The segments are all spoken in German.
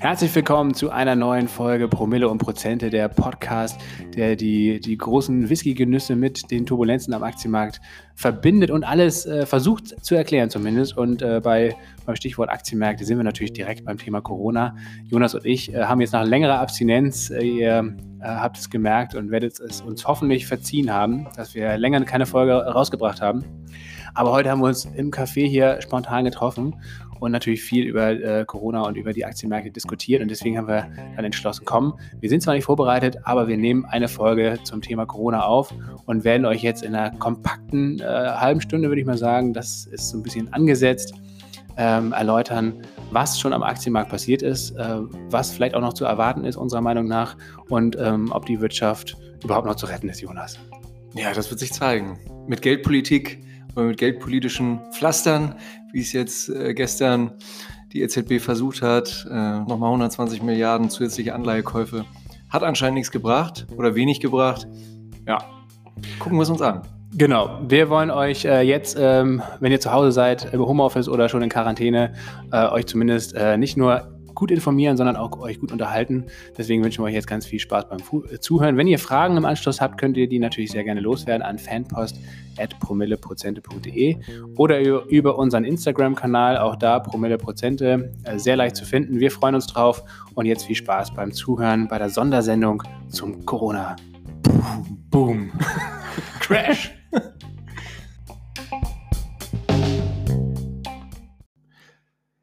Herzlich willkommen zu einer neuen Folge Promille und Prozente, der Podcast, der die, die großen Whisky-Genüsse mit den Turbulenzen am Aktienmarkt verbindet und alles äh, versucht zu erklären zumindest. Und äh, bei, beim Stichwort Aktienmärkte sind wir natürlich direkt beim Thema Corona. Jonas und ich äh, haben jetzt nach längerer Abstinenz, äh, ihr äh, habt es gemerkt und werdet es uns hoffentlich verziehen haben, dass wir länger keine Folge rausgebracht haben. Aber heute haben wir uns im Café hier spontan getroffen und natürlich viel über äh, Corona und über die Aktienmärkte diskutiert. Und deswegen haben wir dann entschlossen, komm, wir sind zwar nicht vorbereitet, aber wir nehmen eine Folge zum Thema Corona auf und werden euch jetzt in einer kompakten äh, halben Stunde, würde ich mal sagen, das ist so ein bisschen angesetzt, ähm, erläutern, was schon am Aktienmarkt passiert ist, äh, was vielleicht auch noch zu erwarten ist, unserer Meinung nach, und ähm, ob die Wirtschaft überhaupt noch zu retten ist, Jonas. Ja, das wird sich zeigen. Mit Geldpolitik oder mit geldpolitischen Pflastern, wie es jetzt äh, gestern die EZB versucht hat, äh, nochmal 120 Milliarden zusätzliche Anleihekäufe. Hat anscheinend nichts gebracht oder wenig gebracht. Ja, gucken wir es uns an. Genau, wir wollen euch äh, jetzt, ähm, wenn ihr zu Hause seid, im Homeoffice oder schon in Quarantäne, äh, euch zumindest äh, nicht nur gut informieren, sondern auch euch gut unterhalten. Deswegen wünschen wir euch jetzt ganz viel Spaß beim Fu äh, Zuhören. Wenn ihr Fragen im Anschluss habt, könnt ihr die natürlich sehr gerne loswerden an fanpost.promilleprozente.de oder über unseren Instagram-Kanal, auch da Promilleprozente, äh, sehr leicht zu finden. Wir freuen uns drauf und jetzt viel Spaß beim Zuhören bei der Sondersendung zum Corona. Boom. Crash.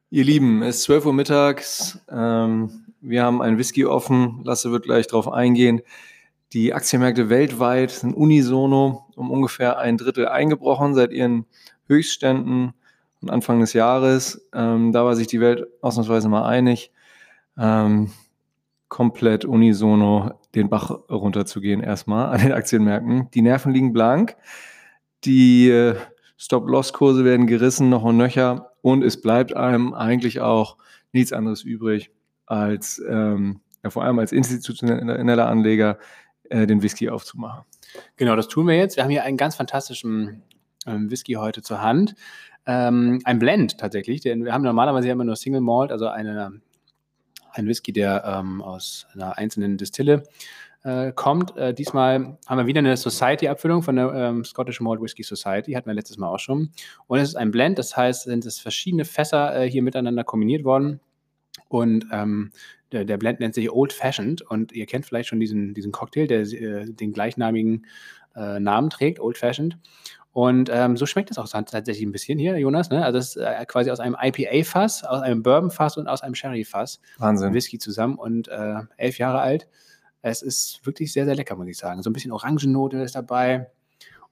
Ihr Lieben, es ist 12 Uhr mittags. Ähm, wir haben ein Whisky offen. Lasse wird gleich darauf eingehen. Die Aktienmärkte weltweit sind unisono um ungefähr ein Drittel eingebrochen seit ihren Höchstständen von Anfang des Jahres. Ähm, da war sich die Welt ausnahmsweise mal einig, ähm, komplett unisono den Bach runterzugehen erstmal an den Aktienmärkten. Die Nerven liegen blank. Die äh, Stop-Loss-Kurse werden gerissen, noch und nöcher. Und es bleibt einem eigentlich auch nichts anderes übrig, als ähm, ja, vor allem als institutioneller Anleger äh, den Whisky aufzumachen. Genau, das tun wir jetzt. Wir haben hier einen ganz fantastischen ähm, Whisky heute zur Hand. Ähm, ein Blend tatsächlich, denn wir haben normalerweise immer nur Single Malt, also eine, ein Whisky, der ähm, aus einer einzelnen Distille äh, kommt. Äh, diesmal haben wir wieder eine Society-Abfüllung von der ähm, Scottish Malt Whisky Society, hatten wir letztes Mal auch schon. Und es ist ein Blend, das heißt, sind es verschiedene Fässer äh, hier miteinander kombiniert worden. Und ähm, der, der, Blend nennt sich Old Fashioned und ihr kennt vielleicht schon diesen, diesen Cocktail, der äh, den gleichnamigen äh, Namen trägt, Old Fashioned. Und ähm, so schmeckt es auch tatsächlich ein bisschen hier, Jonas. Ne? Also es ist äh, quasi aus einem IPA-Fass, aus einem Bourbon-Fass und aus einem Sherry-Fass. Wahnsinn. Whisky zusammen und äh, elf Jahre alt. Es ist wirklich sehr, sehr lecker, muss ich sagen. So ein bisschen Orangennote ist dabei.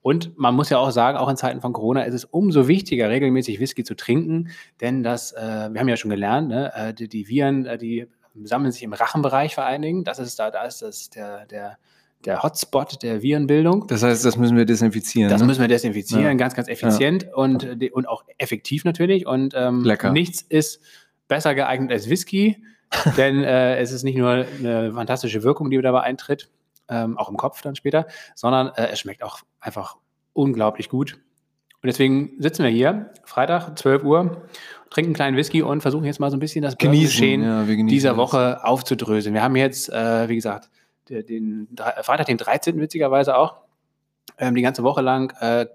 Und man muss ja auch sagen, auch in Zeiten von Corona ist es umso wichtiger, regelmäßig Whisky zu trinken, denn das, äh, wir haben ja schon gelernt, ne, äh, die, die, Viren, äh, die sammeln sich im Rachenbereich vor allen Dingen. Das ist da, da ist das der, der, der Hotspot der Virenbildung. Das heißt, das müssen wir desinfizieren. Das ne? müssen wir desinfizieren, ja. ganz, ganz effizient ja. und, äh, und auch effektiv natürlich. Und ähm, Lecker. nichts ist besser geeignet als Whisky. Denn äh, es ist nicht nur eine fantastische Wirkung, die dabei eintritt, ähm, auch im Kopf dann später, sondern äh, es schmeckt auch einfach unglaublich gut. Und deswegen sitzen wir hier, Freitag, 12 Uhr, trinken einen kleinen Whisky und versuchen jetzt mal so ein bisschen das Geschehen ja, dieser Woche aufzudröseln. Wir haben jetzt, äh, wie gesagt, den, den, Freitag, den 13. witzigerweise auch. Ähm, die ganze Woche lang äh,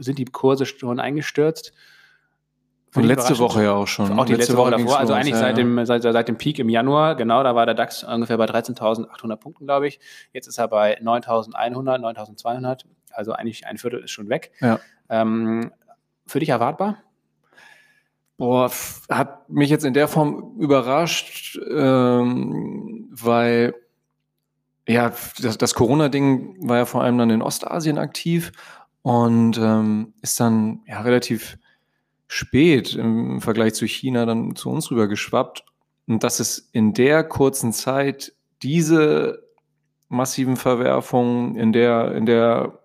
sind die Kurse schon eingestürzt. Und letzte Woche ja auch schon. Auch die letzte, letzte Woche, Woche davor, also eigentlich ja, seit, dem, seit, seit dem Peak im Januar, genau, da war der DAX ungefähr bei 13.800 Punkten, glaube ich. Jetzt ist er bei 9.100, 9.200, also eigentlich ein Viertel ist schon weg. Ja. Ähm, für dich erwartbar? Boah, hat mich jetzt in der Form überrascht, ähm, weil ja, das, das Corona-Ding war ja vor allem dann in Ostasien aktiv und ähm, ist dann ja relativ spät im Vergleich zu China dann zu uns rüber geschwappt. Und dass es in der kurzen Zeit diese massiven Verwerfungen in der, in der,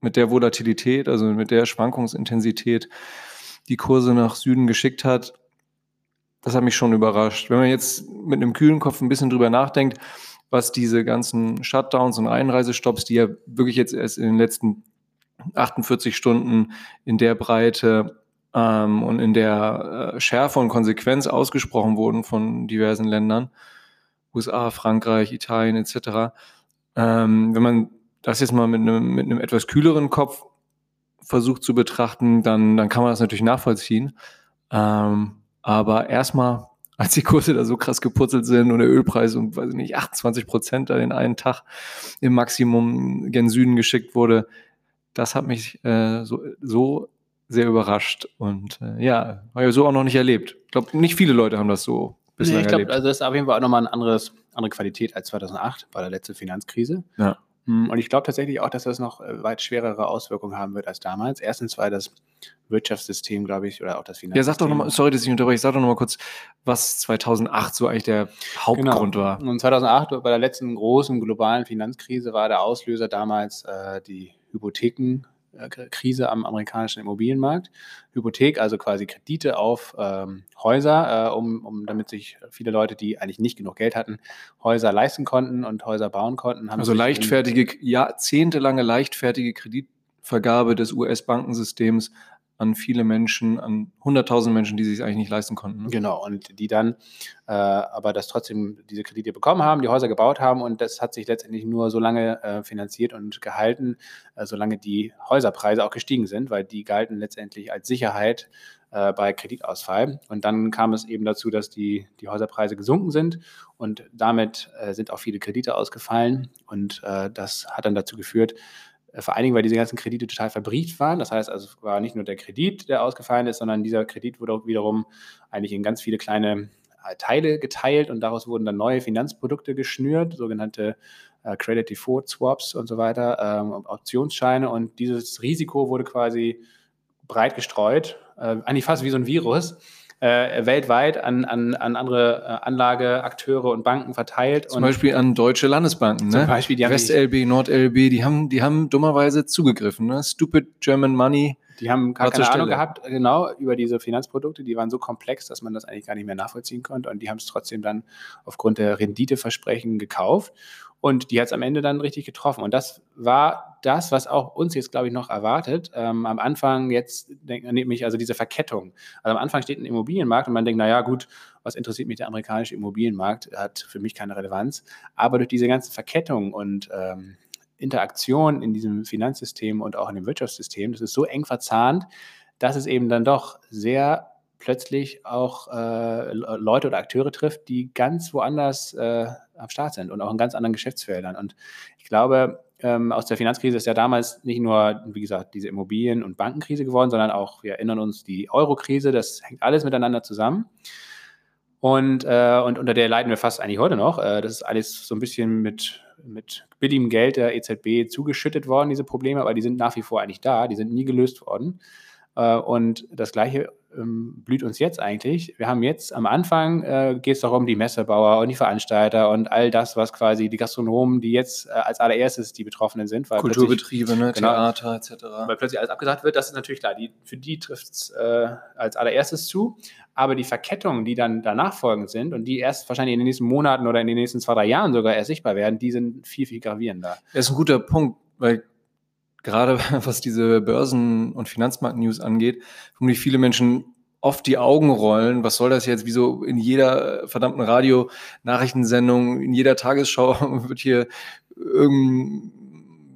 mit der Volatilität, also mit der Schwankungsintensität, die Kurse nach Süden geschickt hat, das hat mich schon überrascht. Wenn man jetzt mit einem kühlen Kopf ein bisschen drüber nachdenkt, was diese ganzen Shutdowns und Einreisestopps, die ja wirklich jetzt erst in den letzten 48 Stunden in der Breite ähm, und in der äh, Schärfe und Konsequenz ausgesprochen wurden von diversen Ländern, USA, Frankreich, Italien etc., ähm, wenn man das jetzt mal mit einem, mit etwas kühleren Kopf versucht zu betrachten, dann, dann kann man das natürlich nachvollziehen. Ähm, aber erstmal, als die Kurse da so krass geputzelt sind und der Ölpreis um, weiß ich nicht, 28 Prozent da den einen Tag im Maximum gen Süden geschickt wurde, das hat mich äh, so, so sehr überrascht. Und äh, ja, habe ich so auch noch nicht erlebt. Ich glaube, nicht viele Leute haben das so bislang nee, ich glaube, also das ist auf jeden Fall auch nochmal eine anderes, andere Qualität als 2008 bei der letzten Finanzkrise. Ja. Hm, und ich glaube tatsächlich auch, dass das noch äh, weit schwerere Auswirkungen haben wird als damals. Erstens, weil das Wirtschaftssystem, glaube ich, oder auch das Finanzsystem. Ja, sag doch nochmal, sorry, dass ich unterbreche, sag doch nochmal kurz, was 2008 so eigentlich der Hauptgrund genau. war. Und 2008, bei der letzten großen globalen Finanzkrise, war der Auslöser damals äh, die Hypotheken, Krise am amerikanischen Immobilienmarkt. Hypothek, also quasi Kredite auf ähm, Häuser, äh, um, um damit sich viele Leute, die eigentlich nicht genug Geld hatten, Häuser leisten konnten und Häuser bauen konnten. also leichtfertige, jahrzehntelange leichtfertige Kreditvergabe des US-Bankensystems an viele Menschen, an 100.000 Menschen, die sich eigentlich nicht leisten konnten. Ne? Genau, und die dann äh, aber das trotzdem diese Kredite bekommen haben, die Häuser gebaut haben und das hat sich letztendlich nur so lange äh, finanziert und gehalten, äh, solange die Häuserpreise auch gestiegen sind, weil die galten letztendlich als Sicherheit äh, bei Kreditausfall. Und dann kam es eben dazu, dass die, die Häuserpreise gesunken sind und damit äh, sind auch viele Kredite ausgefallen und äh, das hat dann dazu geführt, vor allen Dingen, weil diese ganzen Kredite total verbrieft waren. Das heißt also, es war nicht nur der Kredit, der ausgefallen ist, sondern dieser Kredit wurde auch wiederum eigentlich in ganz viele kleine äh, Teile geteilt und daraus wurden dann neue Finanzprodukte geschnürt, sogenannte äh, Credit Default Swaps und so weiter, ähm, Optionsscheine. Und dieses Risiko wurde quasi breit gestreut, äh, eigentlich fast wie so ein Virus äh, weltweit an, an, an andere äh, Anlageakteure und Banken verteilt. Zum Beispiel an deutsche Landesbanken, ne? Zum Beispiel, die West-LB, Nord-LB, die haben, die haben dummerweise zugegriffen, ne? Stupid German Money. Die haben gar keine Ahnung gehabt, genau, über diese Finanzprodukte. Die waren so komplex, dass man das eigentlich gar nicht mehr nachvollziehen konnte. Und die haben es trotzdem dann aufgrund der Renditeversprechen gekauft. Und die hat es am Ende dann richtig getroffen. Und das war das, was auch uns jetzt, glaube ich, noch erwartet. Ähm, am Anfang jetzt, nämlich also diese Verkettung. Also am Anfang steht ein Immobilienmarkt und man denkt, naja, gut, was interessiert mich der amerikanische Immobilienmarkt? Hat für mich keine Relevanz. Aber durch diese ganze Verkettung und ähm, Interaktion in diesem Finanzsystem und auch in dem Wirtschaftssystem, das ist so eng verzahnt, dass es eben dann doch sehr plötzlich auch äh, Leute oder Akteure trifft, die ganz woanders äh, am Start sind und auch in ganz anderen Geschäftsfeldern. Und ich glaube, ähm, aus der Finanzkrise ist ja damals nicht nur, wie gesagt, diese Immobilien- und Bankenkrise geworden, sondern auch, wir erinnern uns, die Euro-Krise, das hängt alles miteinander zusammen. Und, äh, und unter der leiden wir fast eigentlich heute noch. Äh, das ist alles so ein bisschen mit, mit billigem Geld der EZB zugeschüttet worden, diese Probleme, aber die sind nach wie vor eigentlich da, die sind nie gelöst worden. Äh, und das Gleiche ähm, blüht uns jetzt eigentlich. Wir haben jetzt am Anfang äh, geht es darum, die Messebauer und die Veranstalter und all das, was quasi die Gastronomen, die jetzt äh, als allererstes die Betroffenen sind. Kulturbetriebe, ne, genau, Theater etc. Weil plötzlich alles abgesagt wird, das ist natürlich klar, die, für die trifft es äh, als allererstes zu. Aber die Verkettungen, die dann danach folgend sind und die erst wahrscheinlich in den nächsten Monaten oder in den nächsten zwei, drei Jahren sogar erst sichtbar werden, die sind viel, viel gravierender. Das ist ein guter Punkt, weil gerade was diese Börsen- und Finanzmarkt-News angeht, vermutlich viele Menschen oft die Augen rollen. Was soll das jetzt? Wieso in jeder verdammten Radio-Nachrichtensendung, in jeder Tagesschau wird hier irgendein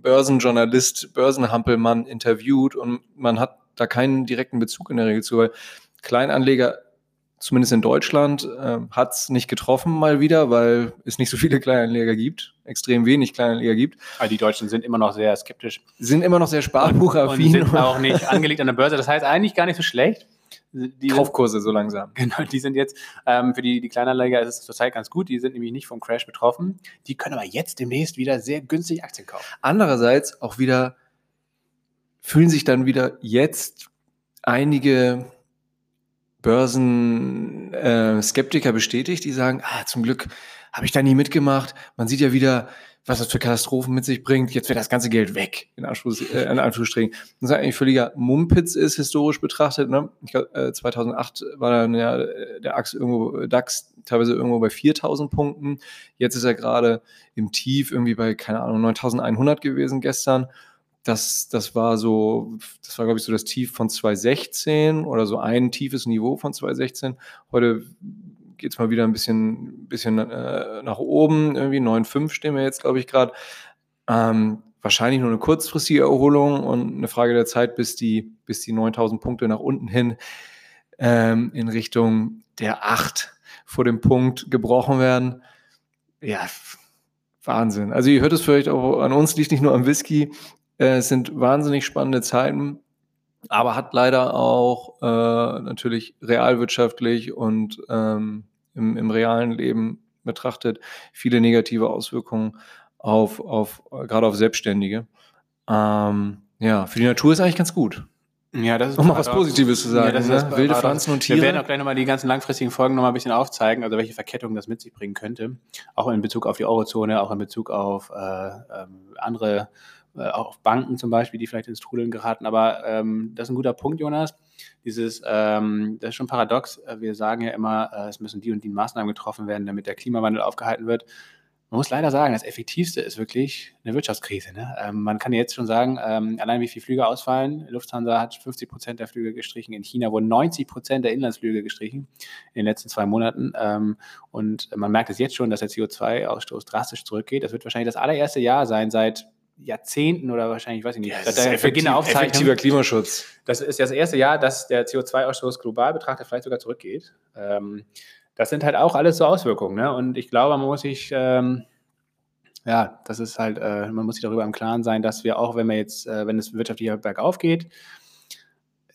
Börsenjournalist, Börsenhampelmann interviewt und man hat da keinen direkten Bezug in der Regel zu, weil Kleinanleger zumindest in Deutschland, äh, hat es nicht getroffen mal wieder, weil es nicht so viele Kleinanleger gibt, extrem wenig Kleinanleger gibt. Aber die Deutschen sind immer noch sehr skeptisch. Sind immer noch sehr sparbuchaffin. Und sind auch nicht angelegt an der Börse. Das heißt eigentlich gar nicht so schlecht. Die Kaufkurse so langsam. Genau, die sind jetzt, ähm, für die, die Kleinanleger ist es zurzeit ganz gut, die sind nämlich nicht vom Crash betroffen. Die können aber jetzt demnächst wieder sehr günstig Aktien kaufen. Andererseits auch wieder fühlen sich dann wieder jetzt einige Börsenskeptiker äh, bestätigt, die sagen, ah, zum Glück habe ich da nie mitgemacht. Man sieht ja wieder, was das für Katastrophen mit sich bringt. Jetzt wird das ganze Geld weg, in, Anschluss, äh, in Anführungsstrichen. Das ist eigentlich völliger Mumpitz ist, historisch betrachtet. Ne? Ich glaub, äh, 2008 war dann ja der DAX irgendwo, DAX teilweise irgendwo bei 4000 Punkten. Jetzt ist er gerade im Tief irgendwie bei, keine Ahnung, 9100 gewesen gestern. Das, das war so, das war, glaube ich, so das Tief von 2016 oder so ein tiefes Niveau von 2016. Heute geht es mal wieder ein bisschen, bisschen äh, nach oben, irgendwie 9,5 stehen wir jetzt, glaube ich, gerade. Ähm, wahrscheinlich nur eine kurzfristige Erholung und eine Frage der Zeit, bis die, bis die 9000 Punkte nach unten hin ähm, in Richtung der 8 vor dem Punkt gebrochen werden. Ja, Wahnsinn. Also ihr hört es vielleicht auch an uns, liegt nicht nur am Whisky. Äh, es sind wahnsinnig spannende Zeiten, aber hat leider auch äh, natürlich realwirtschaftlich und ähm, im, im realen Leben betrachtet viele negative Auswirkungen auf, auf gerade auf Selbstständige. Ähm, ja, für die Natur ist eigentlich ganz gut. Ja, das ist um mal was Positives zu sagen. Ja, das ne? ist Wilde Pflanzen und Tiere. Wir werden auch gleich nochmal die ganzen langfristigen Folgen nochmal ein bisschen aufzeigen, also welche Verkettungen das mit sich bringen könnte. Auch in Bezug auf die Eurozone, auch in Bezug auf äh, ähm, andere, äh, auch auf Banken zum Beispiel, die vielleicht ins Trudeln geraten. Aber ähm, das ist ein guter Punkt, Jonas. Dieses, ähm, das ist schon paradox. Wir sagen ja immer, äh, es müssen die und die Maßnahmen getroffen werden, damit der Klimawandel aufgehalten wird man muss leider sagen, das Effektivste ist wirklich eine Wirtschaftskrise. Ne? Ähm, man kann jetzt schon sagen, ähm, allein wie viele Flüge ausfallen. Lufthansa hat 50 Prozent der Flüge gestrichen. In China wurden 90 Prozent der Inlandsflüge gestrichen in den letzten zwei Monaten. Ähm, und man merkt es jetzt schon, dass der CO2-Ausstoß drastisch zurückgeht. Das wird wahrscheinlich das allererste Jahr sein seit Jahrzehnten oder wahrscheinlich, weiß ich nicht, ja, das ist Beginn effektiver Klimaschutz. Das ist das erste Jahr, dass der CO2-Ausstoß global betrachtet vielleicht sogar zurückgeht. Ähm, das sind halt auch alles so Auswirkungen. Ne? Und ich glaube, man muss sich, ähm, ja, das ist halt, äh, man muss sich darüber im Klaren sein, dass wir auch, wenn wir jetzt, äh, wenn es wirtschaftlich bergauf geht,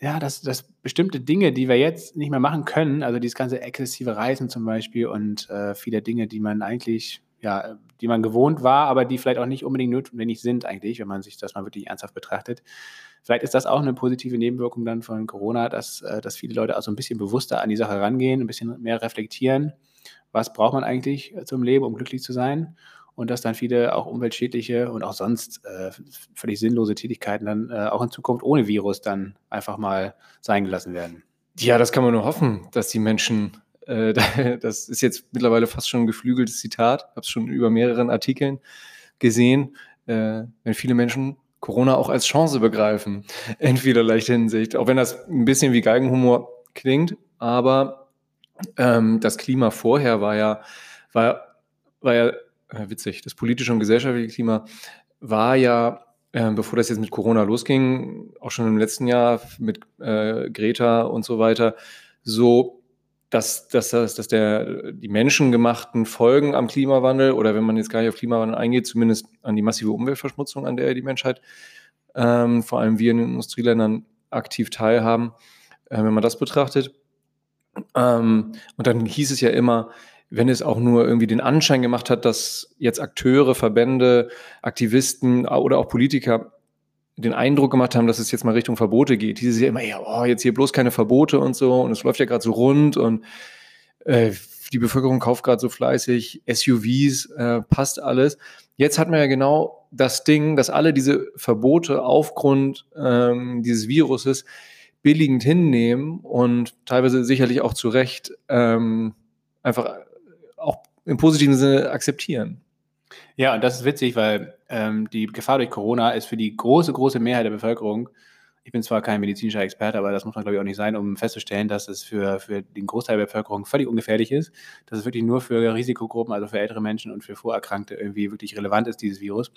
ja, dass, dass bestimmte Dinge, die wir jetzt nicht mehr machen können, also dieses ganze exzessive Reisen zum Beispiel und äh, viele Dinge, die man eigentlich, ja, die man gewohnt war, aber die vielleicht auch nicht unbedingt notwendig sind eigentlich, wenn man sich das mal wirklich ernsthaft betrachtet, Vielleicht ist das auch eine positive Nebenwirkung dann von Corona, dass, äh, dass viele Leute auch so ein bisschen bewusster an die Sache rangehen, ein bisschen mehr reflektieren. Was braucht man eigentlich äh, zum Leben, um glücklich zu sein? Und dass dann viele auch umweltschädliche und auch sonst äh, völlig sinnlose Tätigkeiten dann äh, auch in Zukunft ohne Virus dann einfach mal sein gelassen werden. Ja, das kann man nur hoffen, dass die Menschen, äh, das ist jetzt mittlerweile fast schon ein geflügeltes Zitat, habe es schon über mehreren Artikeln gesehen, äh, wenn viele Menschen Corona auch als Chance begreifen, in vielerlei Hinsicht. Auch wenn das ein bisschen wie Geigenhumor klingt, aber ähm, das Klima vorher war ja, war, war ja äh, witzig, das politische und gesellschaftliche Klima war ja, äh, bevor das jetzt mit Corona losging, auch schon im letzten Jahr mit äh, Greta und so weiter, so dass, dass, dass, dass der, die menschengemachten Folgen am Klimawandel oder wenn man jetzt gar nicht auf Klimawandel eingeht, zumindest an die massive Umweltverschmutzung, an der die Menschheit, ähm, vor allem wir in den Industrieländern, aktiv teilhaben, äh, wenn man das betrachtet. Ähm, und dann hieß es ja immer, wenn es auch nur irgendwie den Anschein gemacht hat, dass jetzt Akteure, Verbände, Aktivisten oder auch Politiker den Eindruck gemacht haben, dass es jetzt mal Richtung Verbote geht. Dieses ja immer, ja, oh, jetzt hier bloß keine Verbote und so und es läuft ja gerade so rund und äh, die Bevölkerung kauft gerade so fleißig SUVs, äh, passt alles. Jetzt hat man ja genau das Ding, dass alle diese Verbote aufgrund ähm, dieses Viruses billigend hinnehmen und teilweise sicherlich auch zu Recht ähm, einfach auch im positiven Sinne akzeptieren. Ja, und das ist witzig, weil ähm, die Gefahr durch Corona ist für die große, große Mehrheit der Bevölkerung, ich bin zwar kein medizinischer Experte, aber das muss man, glaube ich, auch nicht sein, um festzustellen, dass es für, für den Großteil der Bevölkerung völlig ungefährlich ist, dass es wirklich nur für Risikogruppen, also für ältere Menschen und für Vorerkrankte irgendwie wirklich relevant ist, dieses Virus.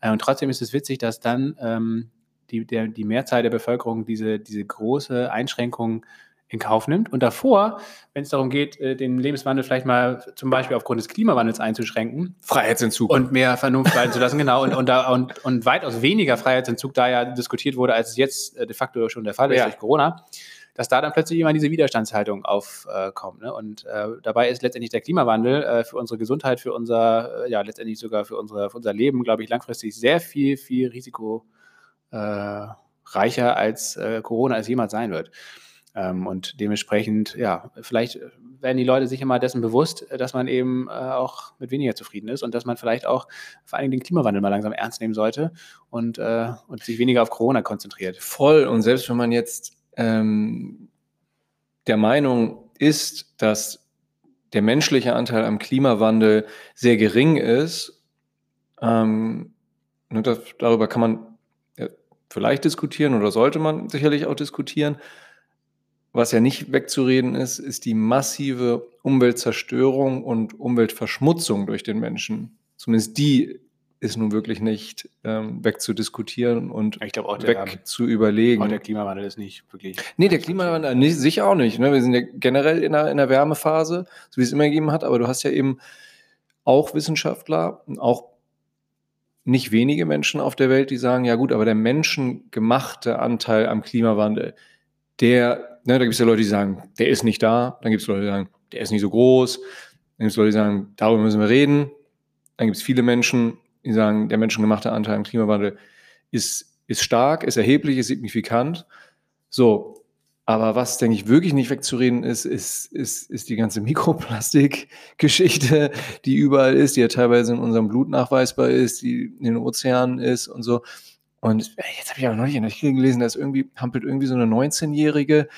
Äh, und trotzdem ist es witzig, dass dann ähm, die, der, die Mehrzahl der Bevölkerung diese, diese große Einschränkung in Kauf nimmt. Und davor, wenn es darum geht, äh, den Lebenswandel vielleicht mal zum Beispiel aufgrund des Klimawandels einzuschränken. Freiheitsentzug. Und mehr Vernunft walten zu lassen, genau. Und, und, da, und, und weitaus weniger Freiheitsentzug da ja diskutiert wurde, als es jetzt äh, de facto schon der Fall ist ja. durch Corona, dass da dann plötzlich immer diese Widerstandshaltung aufkommt. Ne? Und äh, dabei ist letztendlich der Klimawandel äh, für unsere Gesundheit, für unser, äh, ja, letztendlich sogar für, unsere, für unser Leben, glaube ich, langfristig sehr viel, viel risikoreicher als Corona es jemals sein wird. Ähm, und dementsprechend, ja, vielleicht werden die Leute sich immer dessen bewusst, dass man eben äh, auch mit weniger zufrieden ist und dass man vielleicht auch vor allem den Klimawandel mal langsam ernst nehmen sollte und, äh, und sich weniger auf Corona konzentriert. Voll. Und selbst wenn man jetzt ähm, der Meinung ist, dass der menschliche Anteil am Klimawandel sehr gering ist, ähm, das, darüber kann man vielleicht diskutieren oder sollte man sicherlich auch diskutieren. Was ja nicht wegzureden ist, ist die massive Umweltzerstörung und Umweltverschmutzung durch den Menschen. Zumindest die ist nun wirklich nicht ähm, wegzudiskutieren und Ich glaube auch der, weg zu überlegen. auch der Klimawandel ist nicht wirklich. Nee, der Klimawandel nicht, sicher auch nicht. Ne? Wir sind ja generell in einer, in einer Wärmephase, so wie es immer gegeben hat, aber du hast ja eben auch Wissenschaftler, auch nicht wenige Menschen auf der Welt, die sagen, ja gut, aber der menschengemachte Anteil am Klimawandel, der, ne, da gibt es ja Leute, die sagen, der ist nicht da, dann gibt es Leute, die sagen, der ist nicht so groß, dann gibt es Leute, die sagen, darüber müssen wir reden, dann gibt es viele Menschen, die sagen, der menschengemachte Anteil am Klimawandel ist, ist stark, ist erheblich, ist signifikant. So, aber was, denke ich, wirklich nicht wegzureden ist, ist, ist, ist die ganze Mikroplastik-Geschichte, die überall ist, die ja teilweise in unserem Blut nachweisbar ist, die in den Ozeanen ist und so. Und jetzt habe ich aber noch nicht in der Artikel gelesen, dass irgendwie hampelt irgendwie so eine 19-Jährige,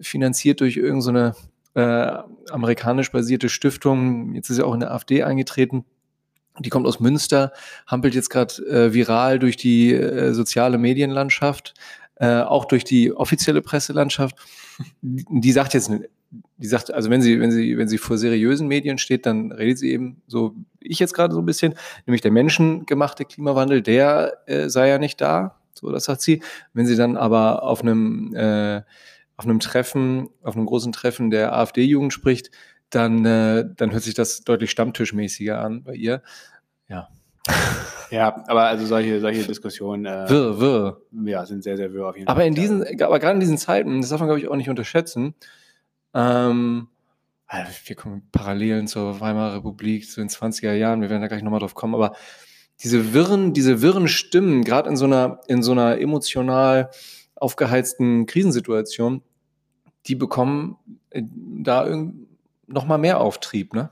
finanziert durch irgendeine so äh, amerikanisch basierte Stiftung, jetzt ist ja auch in der AfD eingetreten, die kommt aus Münster, hampelt jetzt gerade äh, viral durch die äh, soziale Medienlandschaft, äh, auch durch die offizielle Presselandschaft. Die, die sagt jetzt, die sagt, also wenn sie, wenn sie, wenn sie vor seriösen Medien steht, dann redet sie eben so, wie ich jetzt gerade so ein bisschen, nämlich der menschengemachte Klimawandel, der äh, sei ja nicht da. So, das sagt sie. Wenn sie dann aber auf einem, äh, auf einem Treffen, auf einem großen Treffen der AfD-Jugend spricht, dann, äh, dann hört sich das deutlich stammtischmäßiger an bei ihr. Ja. Ja, aber also solche, solche Diskussionen äh, Wirr, wirr. ja, sind sehr, sehr wirr auf jeden Aber Fall. in diesen, aber gerade in diesen Zeiten, das darf man, glaube ich, auch nicht unterschätzen, ähm, wir kommen Parallelen zur Weimarer Republik, zu den 20er Jahren, wir werden da gleich nochmal drauf kommen, aber diese wirren, diese wirren Stimmen, gerade in so einer, in so einer emotional aufgeheizten Krisensituation, die bekommen äh, da nochmal mehr Auftrieb, ne?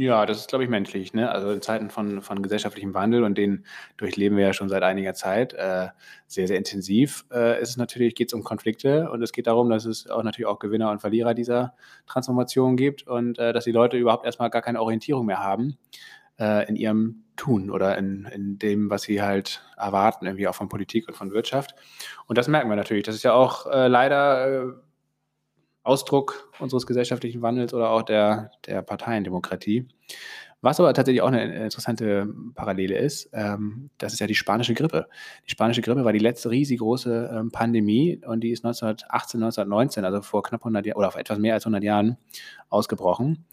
Ja, das ist, glaube ich, menschlich. Ne? Also in Zeiten von, von gesellschaftlichem Wandel und den durchleben wir ja schon seit einiger Zeit äh, sehr, sehr intensiv. Äh, ist es natürlich, geht es um Konflikte und es geht darum, dass es auch natürlich auch Gewinner und Verlierer dieser Transformation gibt und äh, dass die Leute überhaupt erstmal gar keine Orientierung mehr haben äh, in ihrem Tun oder in, in dem, was sie halt erwarten, irgendwie auch von Politik und von Wirtschaft. Und das merken wir natürlich. Das ist ja auch äh, leider äh, Ausdruck unseres gesellschaftlichen Wandels oder auch der, der Parteiendemokratie. Was aber tatsächlich auch eine interessante Parallele ist, ähm, das ist ja die spanische Grippe. Die spanische Grippe war die letzte riesengroße ähm, Pandemie und die ist 1918, 1919, also vor knapp 100 Jahren oder vor etwas mehr als 100 Jahren ausgebrochen.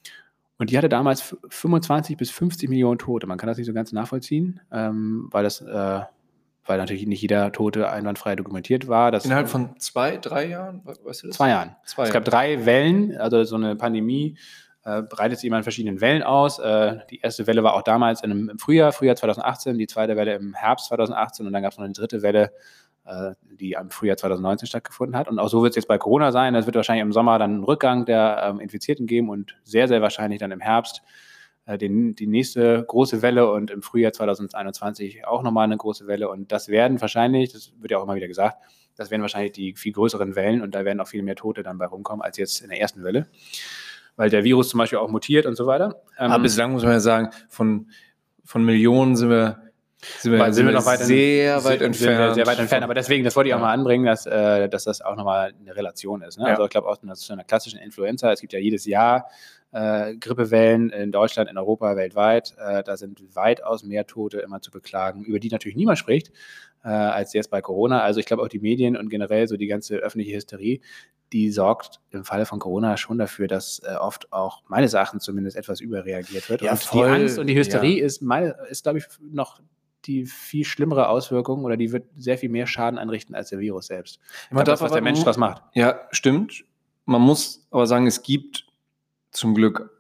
Und die hatte damals 25 bis 50 Millionen Tote. Man kann das nicht so ganz nachvollziehen, ähm, weil das äh, weil natürlich nicht jeder Tote einwandfrei dokumentiert war. Das Innerhalb von zwei, drei Jahren? Weißt du das? zwei Jahren. Zwei Es gab drei Wellen, also so eine Pandemie äh, breitet sich immer in verschiedenen Wellen aus. Äh, die erste Welle war auch damals einem, im Frühjahr, Frühjahr 2018, die zweite Welle im Herbst 2018 und dann gab es noch eine dritte Welle, äh, die im Frühjahr 2019 stattgefunden hat. Und auch so wird es jetzt bei Corona sein. Es wird wahrscheinlich im Sommer dann einen Rückgang der ähm, Infizierten geben und sehr, sehr wahrscheinlich dann im Herbst den, die nächste große Welle und im Frühjahr 2021 auch nochmal eine große Welle. Und das werden wahrscheinlich, das wird ja auch immer wieder gesagt, das werden wahrscheinlich die viel größeren Wellen und da werden auch viel mehr Tote dann bei rumkommen als jetzt in der ersten Welle. Weil der Virus zum Beispiel auch mutiert und so weiter. Ähm, Aber bislang muss man ja sagen, von, von Millionen sind wir, sind wir, sind wir noch weit sehr weit sind entfernt. Sehr weit entfernt. Aber deswegen, das wollte ich auch Ja. mal anbringen, dass, äh, dass das auch nochmal eine Relation ist. Ne? Ja. Also ich glaube auch, das ist so eine klassischen Influenza. Es gibt ja jedes Jahr äh, Grippewellen in Deutschland, in Europa, weltweit. Äh, da sind weitaus mehr Tote immer zu beklagen, über die natürlich niemand spricht, äh, als jetzt bei Corona. Also ich glaube auch die Medien und generell so die ganze öffentliche Hysterie, die sorgt im Falle von Corona schon dafür, dass äh, oft auch meines Erachtens zumindest etwas überreagiert wird. Ja, und voll. die Angst und die Hysterie ist, meine- ist glaube ich, noch die viel schlimmere Auswirkung oder die wird sehr viel mehr Schaden anrichten als der Virus selbst. Man glaube, das, darf was der Mensch was macht. Ja, stimmt. Man muss aber sagen, es gibt zum Glück